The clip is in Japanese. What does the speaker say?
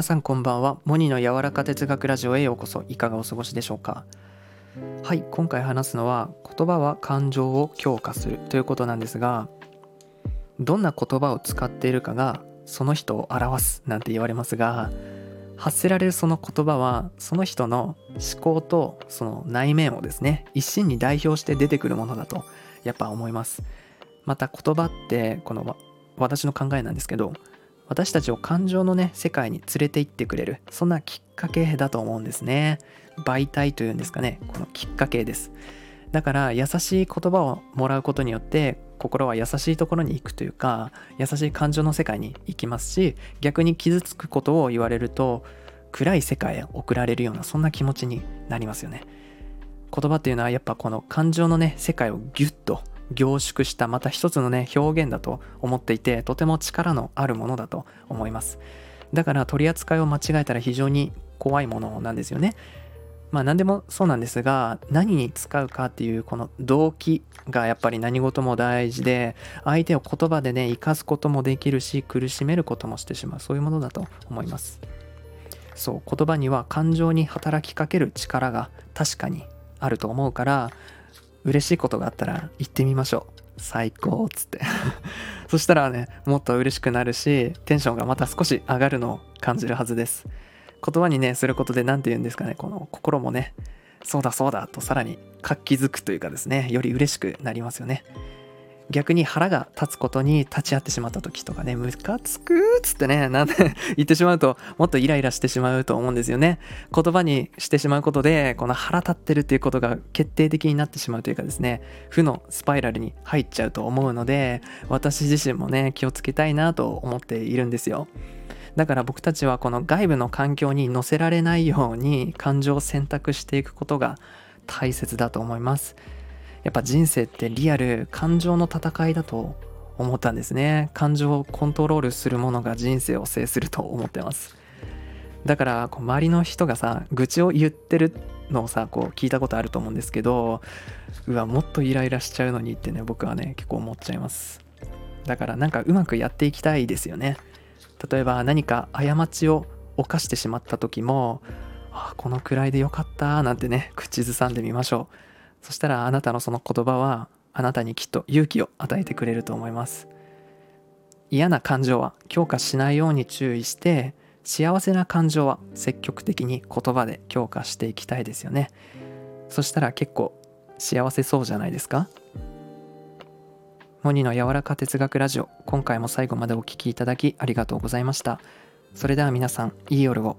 皆さんこんばんは。モニの柔らか哲学ラジオへようこそ。いかがお過ごしでしょうか。はい今回話すのは言葉は感情を強化するということなんですがどんな言葉を使っているかがその人を表すなんて言われますが発せられるその言葉はその人の思考とその内面をですね一心に代表して出てくるものだとやっぱ思います。また言葉ってこの私の考えなんですけど私たちを感情のね世界に連れて行ってくれるそんなきっかけだと思うんですね。媒体というんですかねこのきっかけです。だから優しい言葉をもらうことによって心は優しいところに行くというか優しい感情の世界に行きますし逆に傷つくことを言われると暗い世界へ送られるようなそんな気持ちになりますよね。言葉っていうのはやっぱこの感情のね世界をギュッと凝縮したまた一つのね表現だと思っていてとても力のあるものだと思います。だから取り扱いを間違えたら非常に怖いものなんですよね。まあ何でもそうなんですが何に使うかっていうこの動機がやっぱり何事も大事で相手を言葉でね生かすこともできるし苦しめることもしてしまう。そういうものだと思います。そう言葉には感情に働きかける力が確かにあると思うから嬉しいことがあったら行ってみましょう。最高っつって。そしたらねもっと嬉しくなるしテンションがまた少し上がるのを感じるはずです。言葉にねすることで何て言うんですかねこの心もねそうだそうだとさらに活気づくというかですねより嬉しくなりますよね。逆に腹が立つことに立ち会ってしまった時とかね、ムカつくっつってね、なんて言ってしまうと、もっとイライラしてしまうと思うんですよね。言葉にしてしまうことで、この腹立ってるっていうことが決定的になってしまうというかですね、負のスパイラルに入っちゃうと思うので、私自身もね、気をつけたいなと思っているんですよ。だから僕たちはこの外部の環境に乗せられないように感情を選択していくことが大切だと思います。やっぱ人生ってリアル感情の戦いだと思ったんですね。感情をコントロールするものが人生を制すると思ってます。だからこう周りの人がさ愚痴を言ってるのをさこう聞いたことあると思うんですけどうわもっとイライラしちゃうのにってね僕はね結構思っちゃいます。だからなんかうまくやっていきたいですよね。例えば何か過ちを犯してしまった時もあこのくらいでよかったなんてね口ずさんでみましょう。そしたらあなたのその言葉はあなたにきっと勇気を与えてくれると思います。嫌な感情は強化しないように注意して幸せな感情は積極的に言葉で強化していきたいですよね。そしたら結構幸せそうじゃないですか。モニの柔らか哲学ラジオ今回も最後までお聴きいただきありがとうございました。それでは皆さんいい夜を。